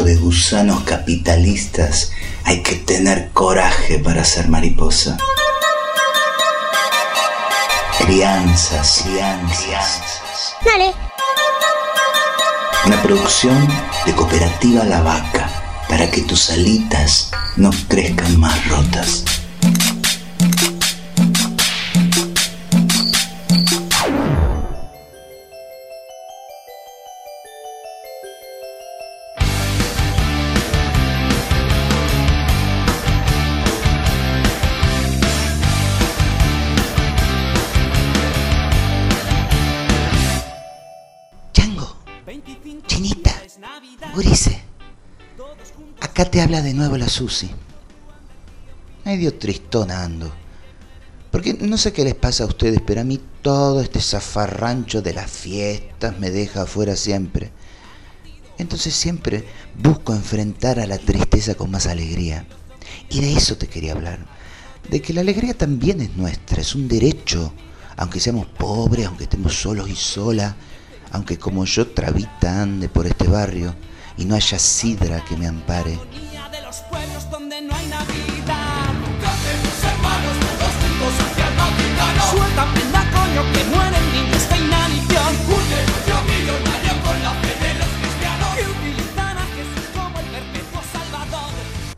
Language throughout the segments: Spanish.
mundo de gusanos capitalistas hay que tener coraje para ser mariposa. Crianzas, crianzas. Dale. Una producción de Cooperativa La Vaca para que tus alitas no crezcan más rotas. Chinita, Gurice. Acá te habla de nuevo la Susi. Medio tristona ando. Porque no sé qué les pasa a ustedes, pero a mí todo este zafarrancho de las fiestas me deja afuera siempre. Entonces siempre busco enfrentar a la tristeza con más alegría. Y de eso te quería hablar. De que la alegría también es nuestra, es un derecho. Aunque seamos pobres, aunque estemos solos y solas, aunque como yo trabita ande por este barrio y no haya sidra que me ampare.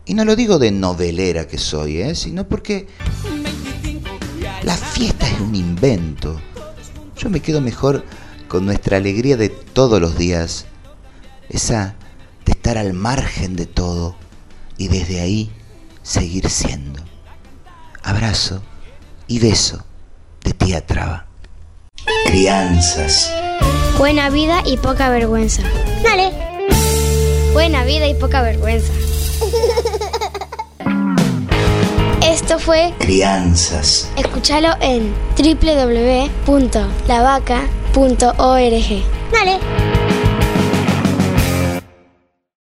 Y no lo digo de novelera que soy, ¿eh? sino porque 25 días. la fiesta es un invento. Yo me quedo mejor con nuestra alegría de todos los días. Esa de estar al margen de todo y desde ahí seguir siendo. Abrazo y beso de tía Traba. Crianzas. Buena vida y poca vergüenza. Dale. Buena vida y poca vergüenza. Esto fue Crianzas. Escúchalo en www.lavaca.org. Dale.